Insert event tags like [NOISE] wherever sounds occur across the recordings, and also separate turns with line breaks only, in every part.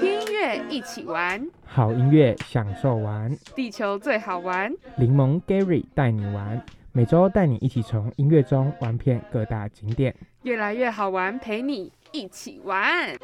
听音乐一起玩，
好音乐享受玩，
地球最好玩。
柠檬 Gary 带你玩，每周带你一起从音乐中玩遍各大景点，
越来越好玩，陪你一起玩。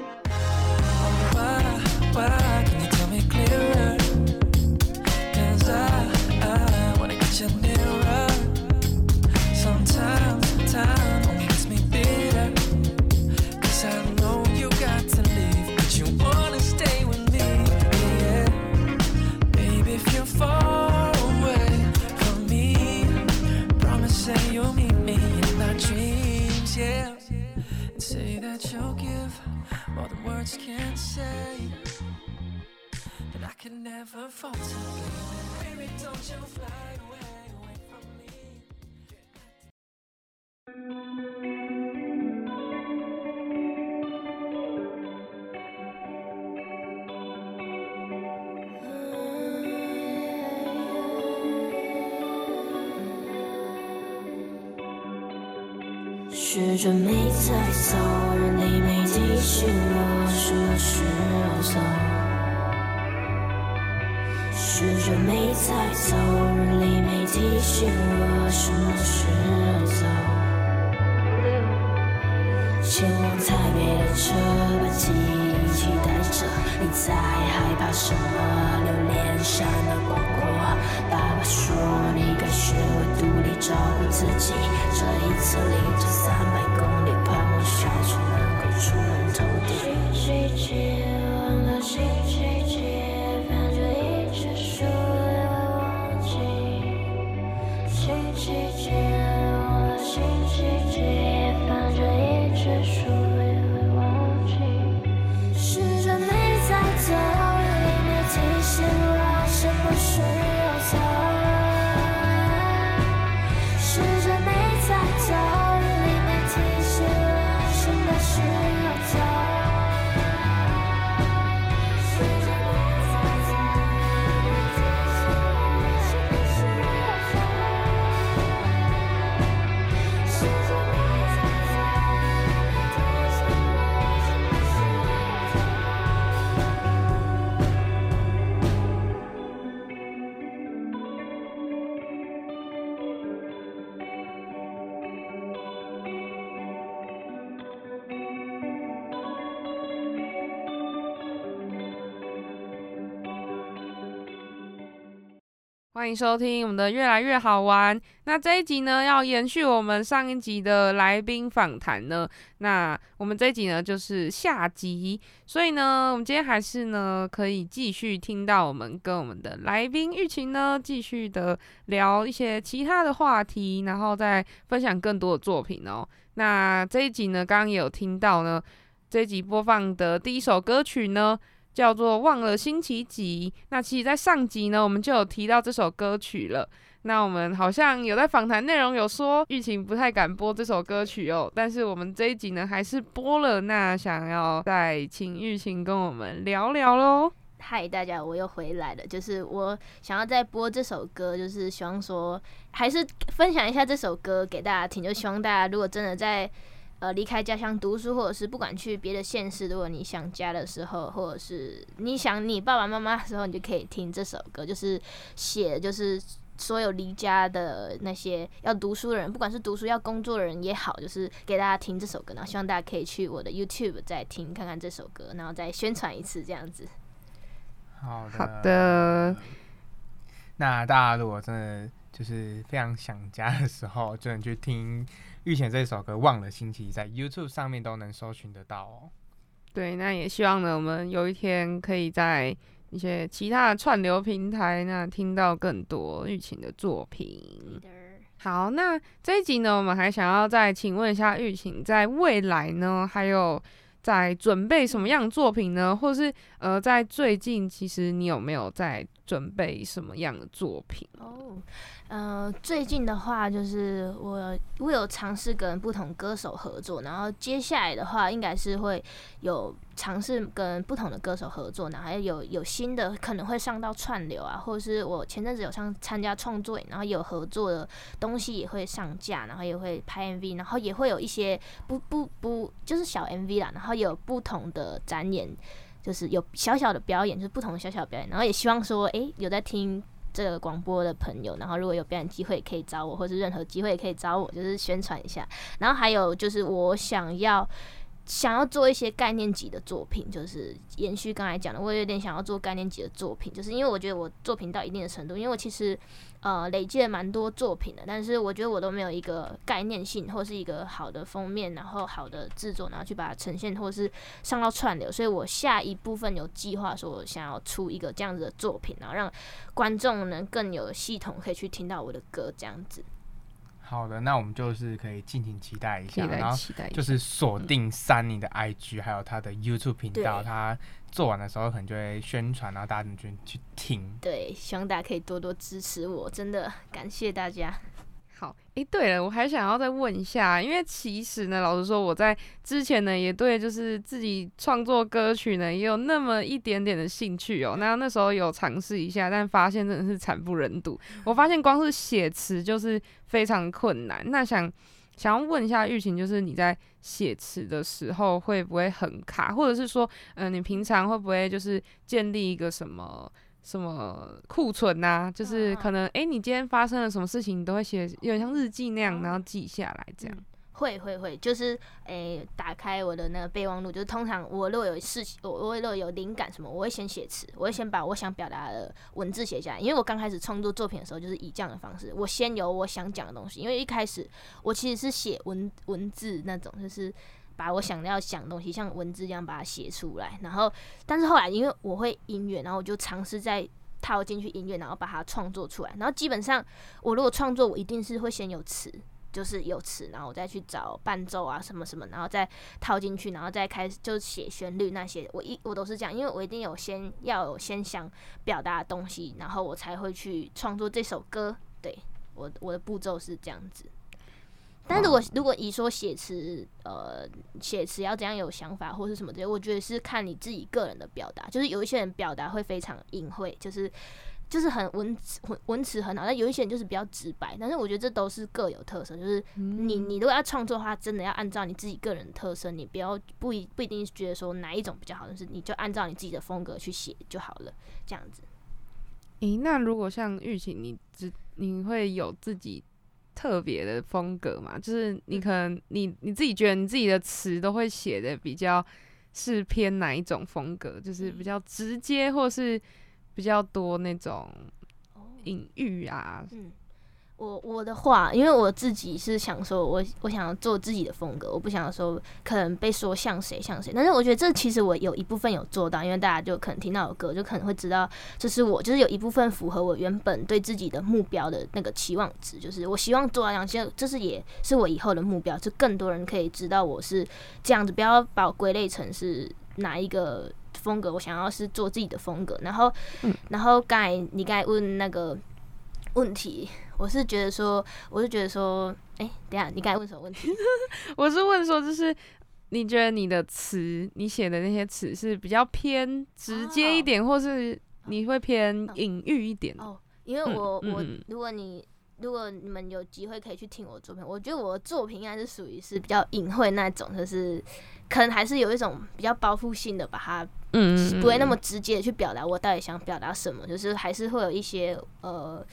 All
the words can't say, but I can never falter. Baby, don't you fly away.
针没在走，人力没提醒我什么时候走。时针没在走，人力没提醒我什么时候走。前往台北的车，把记忆一起带着。你在害怕什么？留恋山的广阔。爸爸说你该学会独立照顾自己。这一次离这三百忘了
欢迎收听我们的越来越好玩。那这一集呢，要延续我们上一集的来宾访谈呢。那我们这一集呢，就是下集，所以呢，我们今天还是呢，可以继续听到我们跟我们的来宾玉琴呢，继续的聊一些其他的话题，然后再分享更多的作品哦。那这一集呢，刚刚也有听到呢，这一集播放的第一首歌曲呢，叫做《忘了星期几》。那其实，在上集呢，我们就有提到这首歌曲了。那我们好像有在访谈内容有说，玉琴不太敢播这首歌曲哦，但是我们这一集呢，还是播了。那想要再请玉琴跟我们聊聊喽。
嗨，大家，我又回来了。就是我想要再播这首歌，就是希望说，还是分享一下这首歌给大家听。就希望大家如果真的在呃离开家乡读书，或者是不管去别的县市，如果你想家的时候，或者是你想你爸爸妈妈的时候，你就可以听这首歌。就是写，就是所有离家的那些要读书的人，不管是读书要工作的人也好，就是给大家听这首歌。然后希望大家可以去我的 YouTube 再听看看这首歌，然后再宣传一次这样子。
好的，
好的，
那大家如果真的就是非常想家的时候，就能去听玉贤这首歌《忘了星期一》，在 YouTube 上面都能搜寻得到哦。
对，那也希望呢，我们有一天可以在一些其他的串流平台那听到更多玉琴的作品。好，那这一集呢，我们还想要再请问一下玉琴，在未来呢，还有在准备什么样的作品呢？或是呃，在最近，其实你有没有在准备什么样的作品？
哦，呃，最近的话，就是我我有尝试跟不同歌手合作，然后接下来的话，应该是会有尝试跟不同的歌手合作，然后还有有新的可能会上到串流啊，或者是我前阵子有上参加创作，然后有合作的东西也会上架，然后也会拍 MV，然后也会有一些不不不就是小 MV 啦，然后有不同的展演，就是有小小的表演，就是不同的小小的表演，然后也希望说，诶，有在听这个广播的朋友，然后如果有表演机会可以找我，或者任何机会可以找我，就是宣传一下。然后还有就是我想要想要做一些概念级的作品，就是延续刚才讲的，我有点想要做概念级的作品，就是因为我觉得我作品到一定的程度，因为我其实呃累积了蛮多作品的，但是我觉得我都没有一个概念性或是一个好的封面，然后好的制作，然后去把它呈现或是上到串流，所以我下一部分有计划说，想要出一个这样子的作品，然后让观众能更有系统可以去听到我的歌，这样子。
好的，那我们就是可以敬请期待一下，然后。就是锁定三你的 IG，还有他的 YouTube 频道，他做完的时候可能就会宣传，然后大家就去听。
对，希望大家可以多多支持我，真的感谢大家。
好，诶，对了，我还想要再问一下，因为其实呢，老实说，我在之前呢，也对就是自己创作歌曲呢，也有那么一点点的兴趣哦。那那时候有尝试一下，但发现真的是惨不忍睹。我发现光是写词就是非常困难。那想想要问一下玉琴，就是你在写词的时候会不会很卡，或者是说，嗯、你平常会不会就是建立一个什么？什么库存呐、就是
嗯
可能诶，你今天发生了什么事情，你都会写，有点像日记那样，然后记下来这样。
嗯会会会，就是诶、打开我的那个备忘录，就是通常我如果有事情，我我如果有灵感什么，我会先写词，我会先把我想表达的文字写下来，因为我刚开始创作作品的时候，就是以这样的方式，我先有我想讲的东西，因为一开始我其实是写文文字那种，就是。把我想要想的东西像文字一样把它写出来，然后，但是后来因为我会音乐，然后我就尝试再套进去音乐，然后把它创作出来。然后基本上我如果创作，我一定是会先有词，就是有词，然后我再去找伴奏啊什么什么，然后再套进去，然后再开始就写旋律那些。我一我都是这样，因为我一定有先要有先想表达的东西，然后我才会去创作这首歌。对我我的步骤是这样子。但如果如果以说写词，呃，写词要怎样有想法或是什么之类，我觉得是看你自己个人的表达。就是有一些人表达会非常隐晦，就是就是很文词文文词很好，但有一些人就是比较直白。但是我觉得这都是各有特色，就是你你如果要创作的话，真的要按照你自己个人的特色，你不要不一不一定觉得说哪一种比较好，但是你就按照你自己的风格去写就好了，这样子。
诶、那如果像玉琴，你只你会有自己特别的风格嘛？就是你可能你你自己觉得你自己的词都会写的比较是偏哪一种风格？就是比较直接，或是比较多那种隐喻啊？
嗯，我我的话，因为我自己是想说我，我想要做自己的风格，我不想说可能被说像谁像谁。但是我觉得这其实我有一部分有做到，因为大家就可能听到我歌，就可能会知道这是我，就是有一部分符合我原本对自己的目标的那个期望值，就是我希望做到这样，其实这是也是我以后的目标，就更多人可以知道我是这样子，不要把我归类成是哪一个。风格，我想要是做自己的风格，然后，
嗯
然后刚才你刚才问那个问题，我是觉得说，我是觉得说，哎、等下，你刚才问什么问题？[LAUGHS]
我是问说，就是你觉得你的词，你写的那些词是比较偏直接一点，或是你会偏隐喻一点？
哦，因为
嗯
我、我如果你如果你们有机会可以去听我的作品，我觉得我的作品应该是属于是比较隐晦那种，就是可能还是有一种比较包覆性的，把它
嗯
不会那么直接的去表达我到底想表达什么，就是还是会有一些呃，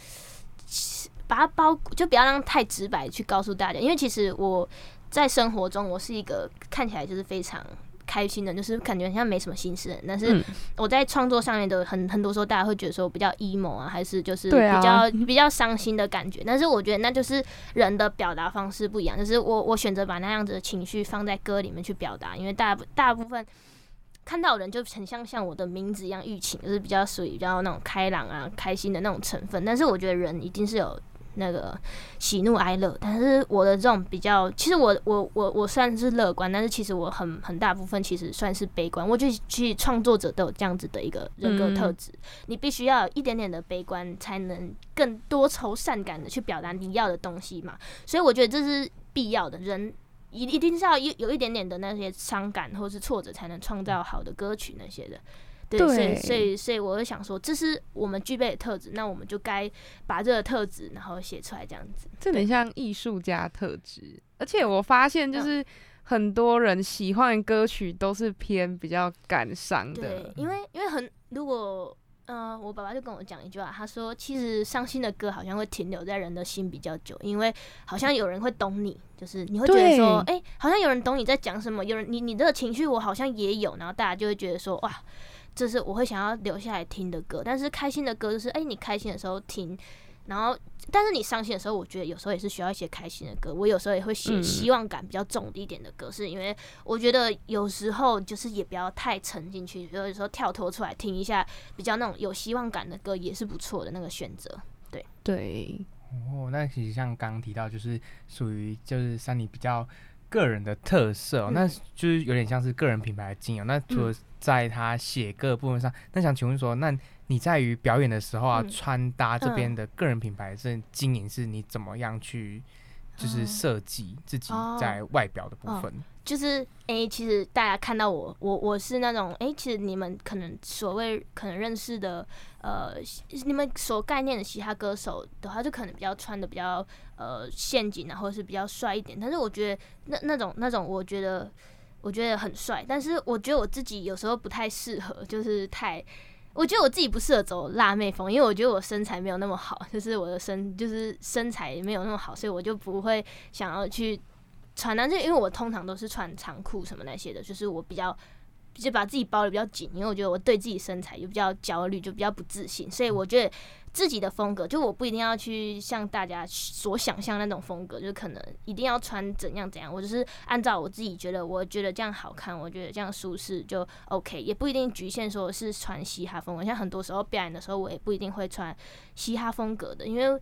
把它包，就不要让太直白去告诉大家，因为其实我在生活中我是一个看起来就是非常。开心的，就是感觉好像没什么心事但是
嗯
我在创作上面的很很多时候，大家会觉得说我比较 emo 啊，还是就是比较、比较伤心的感觉。但是我觉得那就是人的表达方式不一样，就是我我选择把那样子的情绪放在歌里面去表达，因为大部大部分看到人就很像像我的名字一样玉琴，就是比较属于比较那种开朗啊、开心的那种成分。但是我觉得人一定是有那个喜怒哀乐，但是我的这种比较，其实我我我我算是乐观，但是其实我很很大部分其实算是悲观。我觉得其实创作者都有这样子的一个人格特质，你必须要有一点点的悲观，才能更多愁善感的去表达你要的东西嘛。所以我觉得这是必要的，人。一一定是要有有一点点的那些伤感或是挫折，才能创造好的歌曲那些的。对，所以
对
所以所以我就想说，这是我们具备的特质，那我们就该把这个特质然后写出来，这样子。
这很像艺术家特质，而且我发现就是很多人喜欢的歌曲都是偏比较感伤的
对
的，，
因为因为很如果。呃，我爸爸就跟我讲一句话，他说：“其实伤心的歌好像会停留在人的心比较久，因为好像有人会懂你，就是你会觉得说，哎、好像有人懂你在讲什么，有人你你这个情绪我好像也有，然后大家就会觉得说，哇，这是我会想要留下来听的歌。但是开心的歌就是，哎、你开心的时候听，然后但是你伤心的时候，我觉得有时候也是需要一些开心的歌。我有时候也会写
嗯
希望感比较重一点的歌，是因为我觉得有时候就是也不要太沉进去，有时候跳脱出来听一下比较那种有希望感的歌也是不错的那个选择。
对对，
哦，那其实像刚刚提到，就是属于就是山里比较个人的特色、哦，
嗯
那就是有点像是个人品牌的经营。那除了在他写歌的部分上，那想请问说，那你在于表演的时候啊，
嗯
穿搭这边的个人品牌是经营，是你怎么样去就是
嗯
设计自己
哦
在外表的部分？
就是诶、其实大家看到我，我我是那种诶、其实你们可能所谓可能认识的，呃，你们所概念的嘻哈歌手的话，就可能比较穿的比较呃陷阱啊，或者是比较帅一点。但是我觉得那那种那种，我觉得我觉得很帅，但是我觉得我自己有时候不太适合，就是太。我觉得我自己不适合走辣妹风，因为我觉得我身材没有那么好，就是我的身就是身材没有那么好，所以我就不会想要去穿那，就因为我通常都是穿长裤什么那些的，就是我比较就把自己包的比较紧，因为我觉得我对自己身材就比较焦虑，就比较不自信，所以我觉得自己的风格，就我不一定要去像大家所想象那种风格，就可能一定要穿怎样怎样，我就是按照我自己觉得，我觉得这样好看，我觉得这样舒适就 OK，也不一定局限说是穿嘻哈风格，像很多时候表演的时候，我也不一定会穿嘻哈风格的，因为。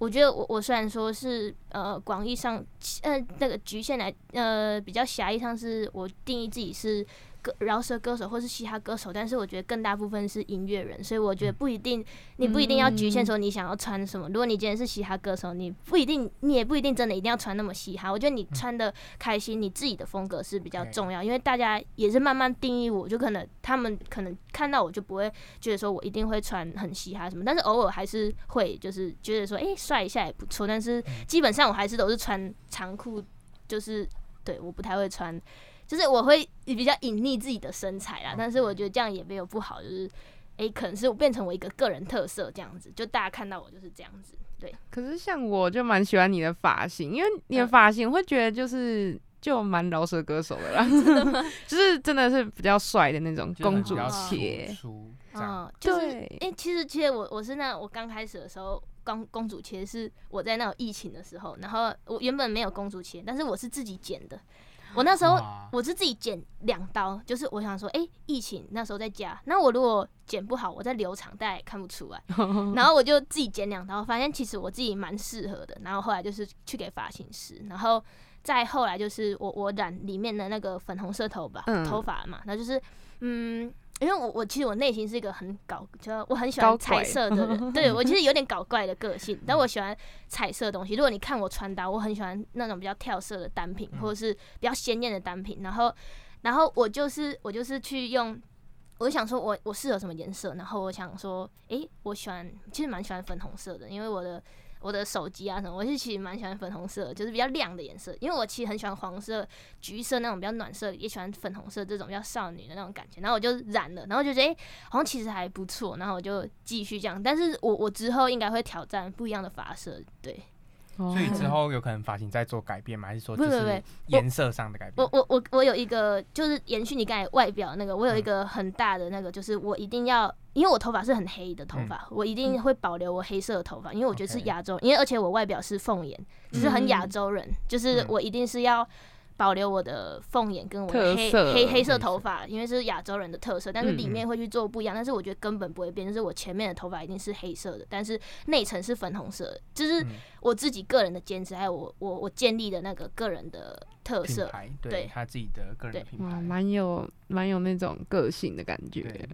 我觉得我我虽然说是呃广义上呃那个局限来呃比较狭义上是我定义自己是歌饶舌歌手或是嘻哈歌手，但是我觉得更大部分是音乐人，所以我觉得不一定你不一定要局限说你想要穿什么。如果你今天是嘻哈歌手，你不一定你也不一定真的一定要穿那么嘻哈。我觉得你穿的开心，你自己的风格是比较重要，因为大家也是慢慢定义我，就可能他们可能看到我就不会觉得说我一定会穿很嘻哈什么，但是偶尔还是会就是觉得说，诶帅一下也不错。但是基本上我还是都是穿长裤，就是对我不太会穿，就是我会比较隐匿自己的身材啦。但是我觉得这样也没有不好，就是诶、可能是我变成我一个个人特色这样子，就大家看到我就是这样子。对，
可是像我就蛮喜欢你的发型，因为你的
嗯
发型会觉得就是就蛮饶舌歌手的啦 [LAUGHS] [LAUGHS] 就是真的是比较帅的那种公主切。
嗯，就是
对，
诶、其实其实我我是那我刚开始的时候，公公主切是我在那种疫情的时候，然后我原本没有公主切，但是我是自己剪的。我那时候我是自己剪两刀，就是我想说，诶，疫情那时候在家，那我如果剪不好，我再留长，大家也看不出来。[LAUGHS] 然后我就自己剪两刀，发现其实我自己蛮适合的。然后后来就是去给发型师，然后再后来就是我我染里面的那个粉红色头发、
嗯
头发嘛，那就是嗯。因为我我其实我内心是一个很搞，就我很喜欢彩色的人，[LAUGHS] 对我其实有点搞怪的个性，但我喜欢彩色的东西。如果你看我穿搭，我很喜欢那种比较跳色的单品，或者是比较鲜艳的单品。然后，然后我就是我就是去用，我就想说我我适合什么颜色，然后我想说，诶，我喜欢其实蛮喜欢粉红色的，因为我的我的手机啊什么，我是其实蛮喜欢粉红色，就是比较亮的颜色。因为我其实很喜欢黄色、橘色那种比较暖色，也喜欢粉红色这种比较少女的那种感觉。然后我就染了，然后就觉得诶，好像其实还不错，然后我就继续这样。但是我我之后应该会挑战不一样的发色，对。
所
所以之后有可能发型在做改变吗？还是说就是颜色上的改变？
我我我我有一个，就是延续你刚才外表那个，我有一个很大的那个，就是我一定要，因为我头发是很黑的头发，我一定会保留我黑色的头发，因为我觉得是亚洲，因为而且我外表是凤眼，就是很亚洲人，就是
嗯。
我一定是要。保留我的凤眼跟我的黑黑黑色头发，因为是亚洲人的特色，但是里
嗯
面会去做不一样。但是我觉得根本不会变，就是我前面的头发一定是黑色的，但是内层是粉红色的，就是
嗯
我自己个人的坚持，还有我我我建立的那个个人的特
品
色。
牌对
对
他自己的个人的，品牌，
蛮有蛮有那种个性的感觉。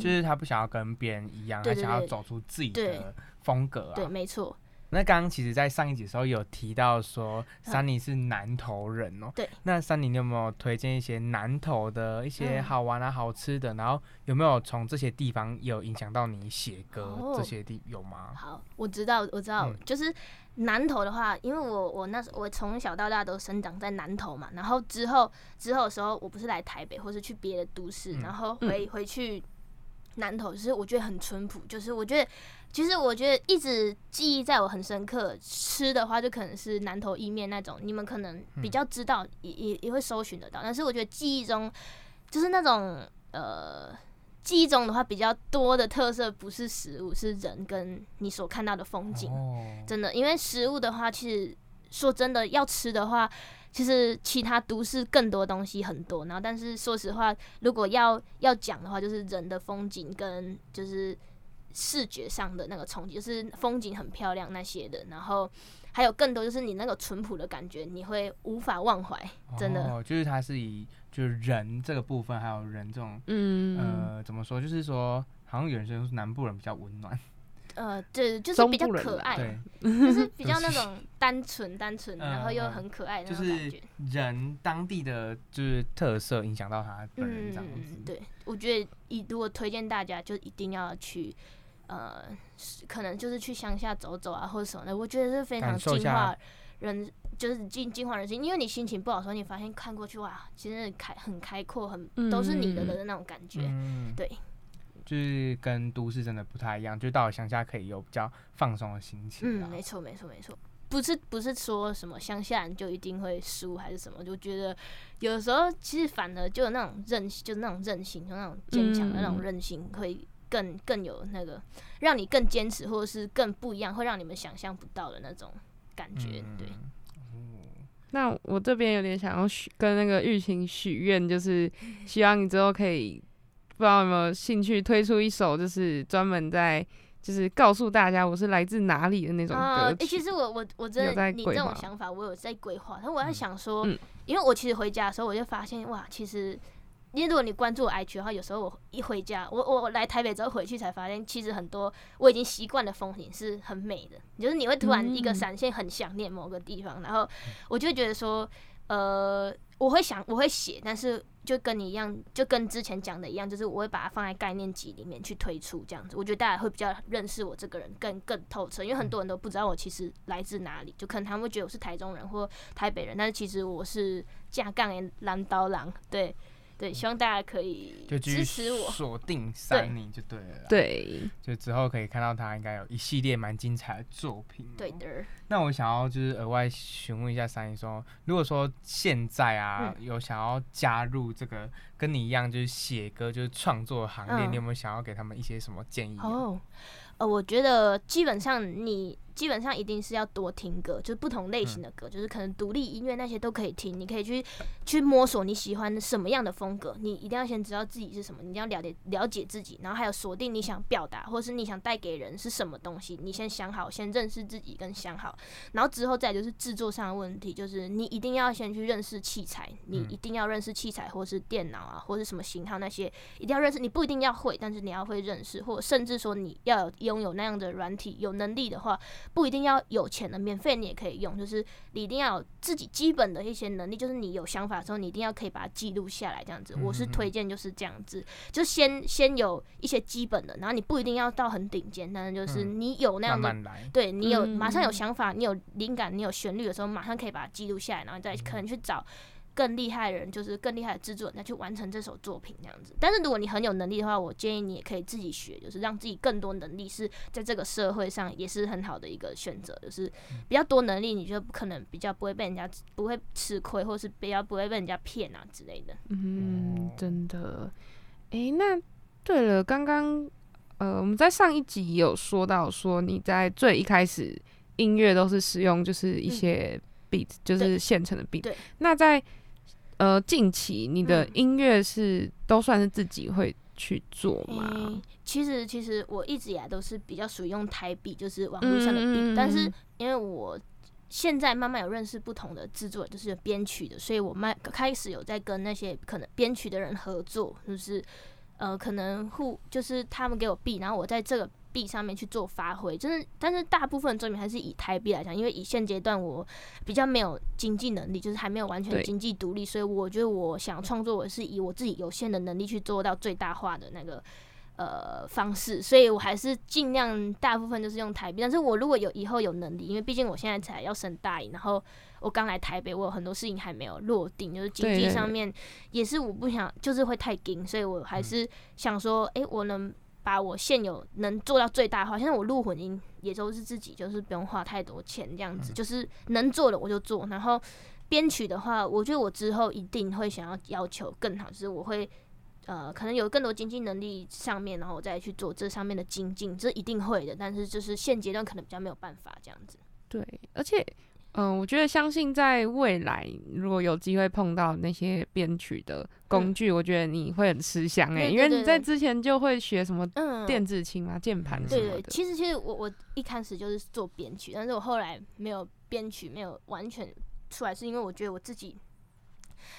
就是他不想要跟别人一样，他
对对对
想要走出自己的风格啊。
对，没错。
那刚刚其实，在上一集的时候有提到说，
嗯
珊妮是南投人哦、
对。
那珊妮，你有没有推荐一些南投的一些
嗯
好玩啊、好吃的？然后有没有从这些地方有影响到你写歌？
哦
这些地有吗？
好，我知道，我知道，
嗯
就是南投的话，因为我我那时我从小到大都生长在南投嘛，然后之后之后的时候，我不是来台北，或是去别的都市，
嗯
然后回回去南投，就是我觉得很淳朴，就是我觉得。其实我觉得一直记忆在我很深刻，吃的话就可能是南投意面那种，你们可能比较知道，也也也会搜寻得到。但是我觉得记忆中就是那种呃，记忆中的话比较多的特色不是食物，是人跟你所看到的风景。
哦，
真的，因为食物的话，其实说真的，要吃的话，其实其他都市更多东西很多。然后，但是说实话，如果要要讲的话，就是人的风景跟就是视觉上的那个冲击，就是风景很漂亮那些的。然后还有更多就是你那个淳朴的感觉，你会无法忘怀。真的
哦，就是它是以就是人这个部分，还有人这种、
嗯，
呃，怎么说？就是说，好像有人说南部人比较温暖，
呃，对，就是比较可爱，[LAUGHS] 就是 [LAUGHS] 比较那种 [LAUGHS] 单纯、单纯，然后又很可爱的
就是
那种感觉。
人当地的就是特色影响到他本人这样子。
嗯，对，我觉得一如果推荐大家，就一定要去，呃，可能就是去乡下走走啊，或者什么的，我觉得是非常净化人，就是净净化人心。因为你心情不好的时候，你发现看过去哇，其实很开很开阔，很都是你的的那种感觉。
嗯，
对，
就是跟都市真的不太一样，就到了乡下可以有比较放松的心情啊。
嗯，没错，没错，没错。不是不是说什么乡下人就一定会输还是什么，就觉得有时候其实反而就有那种韧，就是那种韧性，就那种坚强的那种
嗯
韧性，会更更有那个让你更坚持，或者是更不一样，会让你们想象不到的那种感觉。对，
嗯
那我这边有点想要许跟那个玉琴许愿，就是希望你之后可以，不知道有没有兴趣推出一首，就是专门在就是告诉大家我是来自哪里的那种歌曲。
其实我我我真的你这种想法，我有在规划。但我在
嗯
想说，
嗯
因为我其实回家的时候，我就发现哇，其实因为如果你关注我 IG 的话，有时候我一回家，我我来台北之后回去才发现，其实很多我已经习惯的风景是很美的，就是你会突然一个
嗯
闪现，很想念某个地方，然后我就觉得说，呃，我会想我会写，但是就跟你一样，就跟之前讲的一样，就是我会把它放在概念集里面去推出这样子，我觉得大家会比较认识我这个人更更透彻，因为很多人都不知道我其实来自哪里，就可能他们会觉得我是台中人或台北人，但是其实我是架杠的蓝刀郎，对。对，希望大家可以
就
支持我。
锁定三你就对了啦。，
对，
就之后可以看到他应该有一系列蛮精彩的作品。
对。的，
那我想要就是额外询问一下三尼说，如果说现在啊、
嗯
有想要加入这个跟你一样就是写歌就是创作行列，
嗯
你有没有想要给他们一些什么建议、啊？
哦，呃，我觉得基本上你基本上一定是要多听歌，就是不同类型的歌，就是可能独立音乐那些都可以听，你可以去去摸索你喜欢什么样的风格，你一定要先知道自己是什么，你一定要了解了解自己，然后还有锁定你想表达或是你想带给人是什么东西，你先想好，先认识自己跟想好，然后之后再就是制作上的问题，就是你一定要先去认识器材，你
嗯
一定要认识器材或是电脑啊，或是什么型号那些，一定要认识。你不一定要会，但是你要会认识，或甚至说你要有拥有那样的软体，有能力的话，不一定要有钱的，免费你也可以用。就是你一定要有自己基本的一些能力，就是你有想法的时候，你一定要可以把它记录下来，这样子。我是推荐就是这样子，就先先有一些基本的，然后你不一定要到很顶尖，但是就是
嗯
你有那样的
慢慢。
对你有
嗯
马上有想法，你有灵感，你有旋律的时候，马上可以把它记录下来，然后再可能去找更厉害的人，就是更厉害的制作人再去完成这首作品这样子。但是如果你很有能力的话，我建议你也可以自己学，就是让自己更多能力是在这个社会上也是很好的一个选择，就是比较多能力，你就可能比较不会被人家不会吃亏，或是比较不会被人家骗啊之类的。
嗯
哦，
真的。诶，那对了，刚刚呃，我们在上一集有说到说你在最一开始音乐都是使用就是一些 beat，、就是现成的 beat
对。
那在呃近期你的
嗯
音乐是、都算是自己会去做吗？
诶其实其实我一直以来都是比较属于用台币，就是网络上的币，
嗯
但是因为我现在慢慢有认识不同的制作，就是编曲的，所以我慢开始有在跟那些可能编曲的人合作，就是呃可能互就是他们给我币，然后我在这个币上面去做发挥，就是但是大部分作品还是以台币来讲，因为以现阶段我比较没有经济能力，就是还没有完全经济独立，所以我觉得我想创作，我是以我自己有限的能力去做到最大化的那个。呃，方式，所以我还是尽量大部分就是用台币。但是我如果有以后有能力，因为毕竟我现在才要升大一，然后我刚来台北，我有很多事情还没有落定，就是经济上面也是我不想，就是会太紧，所以我还是想说，诶，我能把我现有能做到最大化。现在我录混音也都是自己，就是不用花太多钱这样子，就是能做的我就做。然后编曲的话，我觉得我之后一定会想要要求更好，就是我会。呃，可能有更多经济能力上面，然后我再去做这上面的精进，这一定会的。但是就是现阶段可能比较没有办法这样子。
对，而且，嗯、我觉得相信在未来，如果有机会碰到那些编曲的工具，我觉得你会很吃香哎、因为你在之前就会学什么
嗯，
电子琴啊、键盘
嗯。
什么的。
对对，其实其实我我一开始就是做编曲，但是我后来没有编曲，没有完全出来，是因为我觉得我自己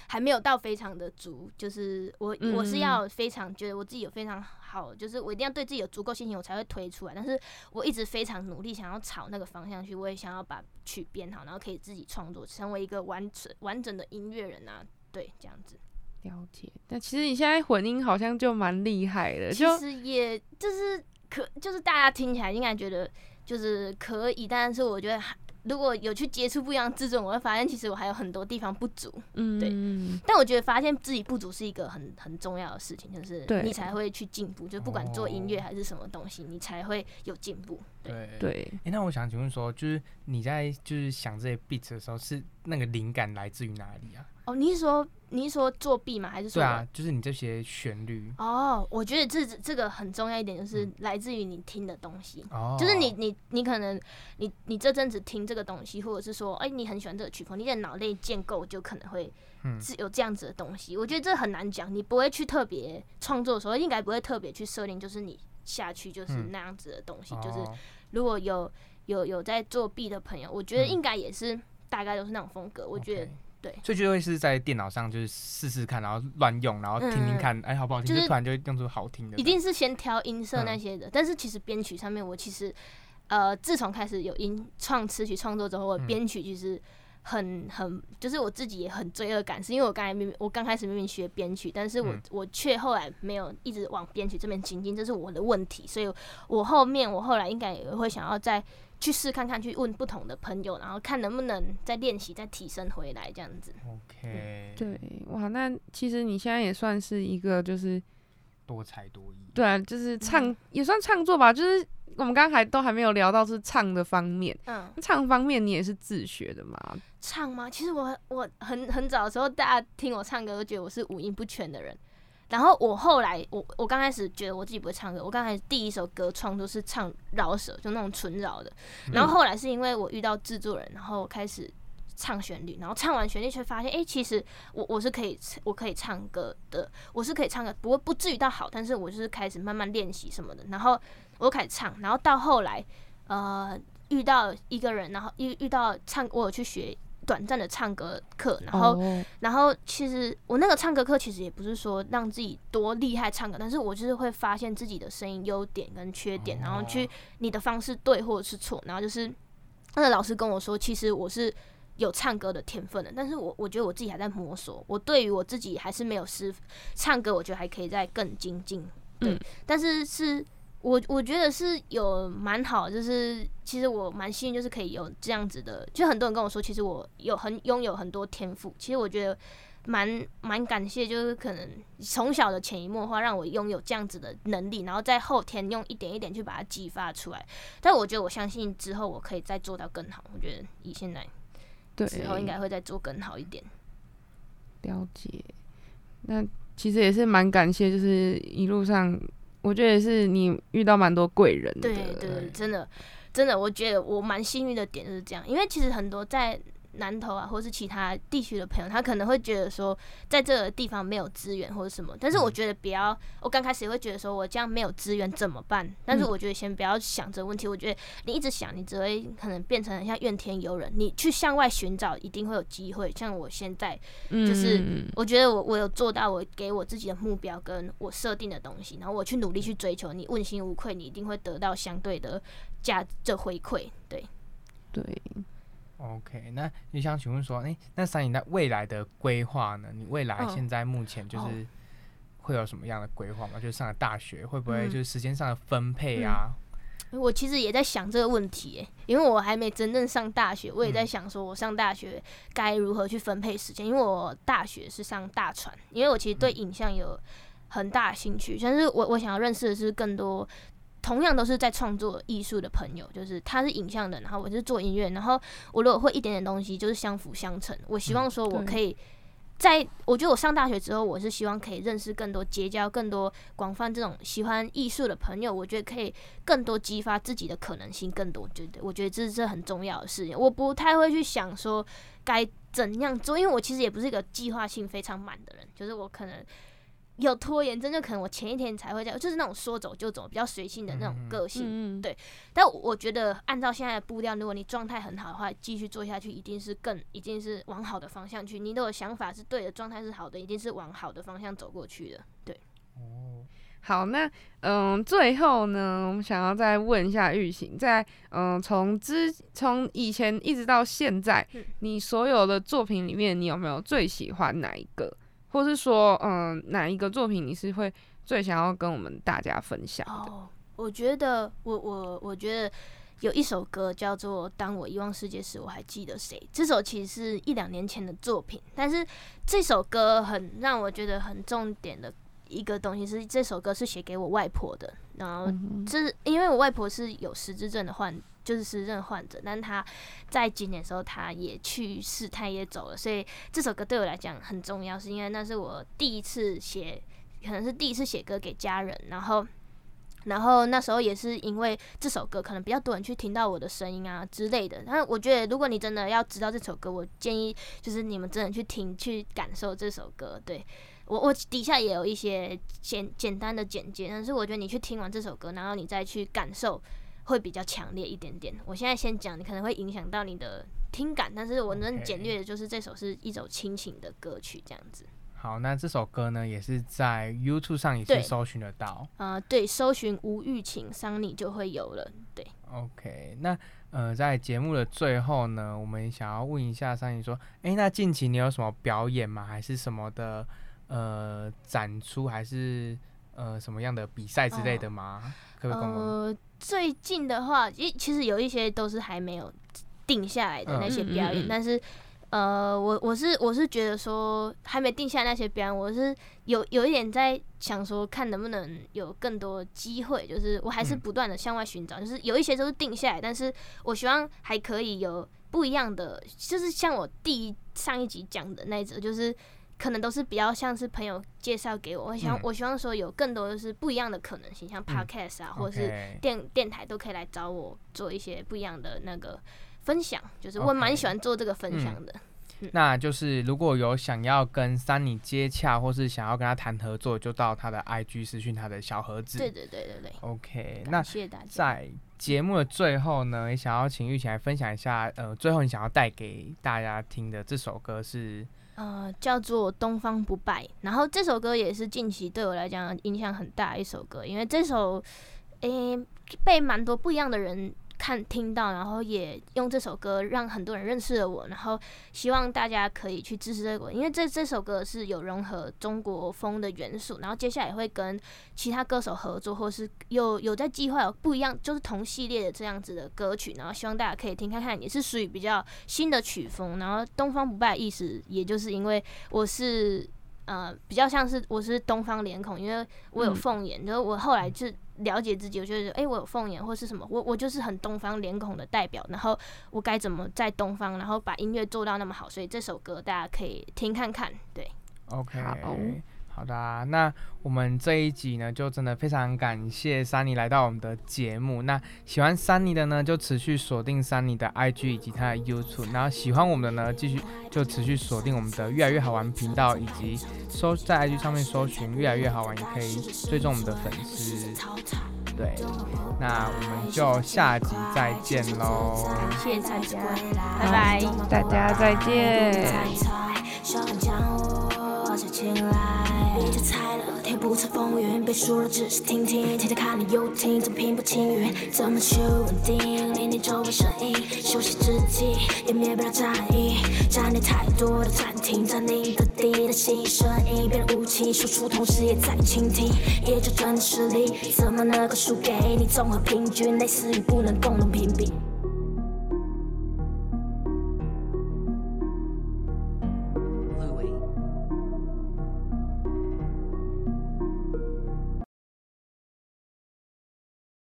还没有到非常的足，就是我我是
嗯
要非常觉得我自己有非常好，就是我一定要对自己有足够信心，我才会推出来。但是我一直非常努力，想要朝那个方向去，我也想要把曲编好，然后可以自己创作，成为一个完整完整的音乐人啊，对，这样子。
了解。但其实你现在混音好像就蛮厉害的，
其
就
实也就是可，就是大家听起来应该觉得就是可以，但是我觉得还如果有去接触不一样的制作人，我会发现其实我还有很多地方不足。
嗯，对
但我觉得发现自己不足是一个很很重要的事情，就是你才会去进步。就不管做音乐
哦
还是什么东西，你才会有进步。
对。
对，
哎、那我想请问说，就是你在就是想这些 beats 的时候，是那个灵感来自于哪里啊？
哦，你是说你是说作弊吗？还是说
对啊，就是你这些旋律
哦，我觉得这这个很重要一点，就是
嗯
来自于你听的东西。
哦，
就是你你你可能你你这阵子听这个东西，或者是说，哎、你很喜欢这个曲风，你的脑内建构就可能会
嗯
是有这样子的东西。我觉得这很难讲，你不会去特别创作的时候，应该不会特别去设定，就是你下去就是
嗯
那样子的东西。就是
哦
如果有有有在作弊的朋友，我觉得
嗯
应该也是大概都是那种风格。我觉得对
所以就会是在电脑上就是试试看，然后乱用，然后听听
嗯
看，哎、好不好听？
就
就是突然就用出好听的。
一定是先挑音色那
嗯
些的，但是其实编曲上面，我其实呃，自从开始有音创词曲创作之后，编曲其实很很，就是我自己也很罪恶感，是因为我刚才明明我刚开始明明学编曲，但是我、
嗯。
我却后来没有一直往编曲这边精进，这是我的问题，所以我后面我后来应该也会想要再去试看看，去问不同的朋友，然后看能不能再练习、再提升回来这样子。
OK，，
对，哇，那其实你现在也算是一个，就是
多才多艺。
对啊，就是唱、
嗯。
也算唱作吧，就是我们刚刚还都还没有聊到是唱的方面，
嗯，
唱方面你也是自学的吗？
唱吗？其实我我很很早的时候，大家听我唱歌都觉得我是五音不全的人。然后我后来，我我刚开始觉得我自己不会唱歌，我刚开始第一首歌创作是唱饶舌，就那种纯饶的。然后后来是因为我遇到制作人，然后开始唱旋律，然后唱完旋律却发现，哎、其实我我是可以我可以唱歌的，我是可以唱歌，不过不至于到好，但是我就是开始慢慢练习什么的，然后我就开始唱，然后到后来，呃，遇到一个人，然后遇遇到唱，我有去学短暂的唱歌课，然后
哦
然后其实我那个唱歌课其实也不是说让自己多厉害唱歌，但是我就是会发现自己的声音优点跟缺点，然后去你的方式对或者是错，然后就是那个老师跟我说，其实我是有唱歌的天分的，但是我我觉得我自己还在摸索，我对于我自己还是没有师唱歌，我觉得还可以再更精进，对，
嗯
但是是。我我觉得是有蛮好，就是其实我蛮幸运，就是可以有这样子的。就很多人跟我说，其实我有很拥有很多天赋。其实我觉得蛮蛮感谢，就是可能从小的潜移默化让我拥有这样子的能力，然后在后天用一点一点去把它激发出来。但我觉得我相信之后我可以再做到更好。我觉得以现在
对，
之后应该会再做更好一点。
了解。那其实也是蛮感谢，就是一路上，我觉得也是你遇到蛮多贵人的。
对对对，真的真的，我觉得我蛮幸运的点就是这样，因为其实很多在南投啊，或是其他地区的朋友，他可能会觉得说，在这个地方没有资源或者什么。但是我觉得不要，我刚开始也会觉得说我这样没有资源怎么办？但是我觉得先不要想这个问题。我觉得你一直想，你只会可能变成很像怨天尤人。你去向外寻找，一定会有机会。像我现在，就是我觉得我我有做到我给我自己的目标跟我设定的东西，然后我去努力去追求，你问心无愧，你一定会得到相对的价这回馈。对，
对。
OK，那你想请问说，哎，那三你在未来的规划呢？你未来现在目前就是会有什么样的规划吗？就是上了大学会不会就是时间上的分配啊？
我其实也在想这个问题，因为我还没真正上大学，我也在想说我上大学该如何去分配时间。因为我大学是上大传，因为我其实对影像有很大兴趣，但是我我想要认识的是更多。同样都是在创作艺术的朋友，就是他是影像的，然后我是做音乐，然后我如果会一点点东西，就是相辅相成。我希望说我可以在，我觉得我上大学之后，我是希望可以认识更多、结交更多广泛这种喜欢艺术的朋友。我觉得可以更多激发自己的可能性，更多，对对？我觉得这是很重要的事情。我不太会去想说该怎样做，因为我其实也不是一个计划性非常满的人，就是我可能。有拖延症，就可能我前一天才会这样，就是那种说走就走、比较随性的那种个性。对，但我觉得按照现在的步调，如果你状态很好的话，继续做下去，一定是更，一定是往好的方向去。你的想法是对的，状态是好的，一定是往好的方向走过去的。对。
哦，好，那嗯，最后呢，我们想要再问一下玉行，在嗯，从之从以前一直到现在，你所有的作品里面，你有没有最喜欢哪一个？或是说，嗯，哪一个作品你是会最想要跟我们大家分享的？
哦，我觉得，我我我觉得有一首歌叫做《当我遗忘世界时，我还记得谁》。这首其实是一两年前的作品，但是这首歌很让我觉得很重点的一个东西是，这首歌是写给我外婆的。然后，这是因为我外婆是有失智症的患。就是失智症患者，但她在今年的时候她也去世，她也走了，所以这首歌对我来讲很重要，是因为那是我第一次写，可能是第一次写歌给家人，然后，然后那时候也是因为这首歌，可能比较多人去听到我的声音啊之类的。但我觉得，如果你真的要知道这首歌，我建议就是你们真的去听，去感受这首歌。对我，我底下也有一些简简单的简介，但是我觉得你去听完这首歌，然后你再去感受。会比较强烈一点点。我现在先讲，你可能会影响到你的听感，但是我能简略的就是这首是一首亲情的歌曲，这样子。
好，那这首歌呢，也是在 YouTube 上也是搜寻得到。
啊，对，搜寻吴玉琴桑尼就会有了。对
，OK。那呃，在节目的最后呢，我们想要问一下桑尼说，哎，那近期你有什么表演吗？还是什么的呃展出，还是呃什么样的比赛之类的吗？可不可以
呃。最近的话，其其实有一些都是还没有定下来的那些表演，但是呃，我我是我是觉得说还没定下那些表演，我是有有一点在想说，看能不能有更多机会，就是我还是不断的向外寻找，就是有一些都是定下来，但是我希望还可以有不一样的，就是像我第一上一集讲的那种，就是。可能都是比较像是朋友介绍给我，我想我希望说有更多的是不一样的可能性，像 podcast 啊，或者是电电台都可以来找我做一些不一样的那个分享，就是我蛮喜欢做这个分享的。
那就是如果有想要跟 Sunny 接洽，或是想要跟他谈合作，就到他的 IG 私讯他的小盒子。
对对对对对。
OK，
那谢谢大家。
在节目的最后呢，也想要请玉琴来分享一下，呃，最后你想要带给大家听的这首歌是。
呃，叫做《东方不败》，然后这首歌也是近期对我来讲影响很大一首歌，因为这首，诶，被蛮多不一样的人。看听到，然后也用这首歌让很多人认识了我，然后希望大家可以去支持这个，因为这这首歌是有融合中国风的元素，然后接下来也会跟其他歌手合作，或是有有在计划有不一样，就是同系列的这样子的歌曲，然后希望大家可以听看看，也是属于比较新的曲风。然后东方不败意思，也就是因为我是呃比较像是我是东方脸孔，因为我有凤眼，就是我后来是。了解自己，我觉得，哎，我有凤眼或是什么，我我就是很东方脸孔的代表，然后我该怎么在东方，然后把音乐做到那么好，所以这首歌大家可以听看看，对。
OK，好的、啊，那我们这一集呢，就真的非常感谢 Sunny 来到我们的节目。那喜欢 Sunny 的呢，就持续锁定 Sunny 的 IG 以及他的 YouTube。然后喜欢我们的呢，继续就持续锁定我们的越来越好玩频道，以及搜在 IG 上面搜寻越来越好玩，也可以追踪我们的粉丝。对，那我们就下集再见喽。
感谢大家，拜拜。
大家再见。
小人将我叫进来，你就猜了，天不测风云，背书了只是听听，天天看你又听，怎么平步青云，怎么去稳定，聆听周围声音，休息之际也免不了战役，占领太多的暂停，占领的地的新声音，别人武器输出，同时也在倾听，也就真的实力，怎么能够输给你？综合平均，类似于不能共同评比。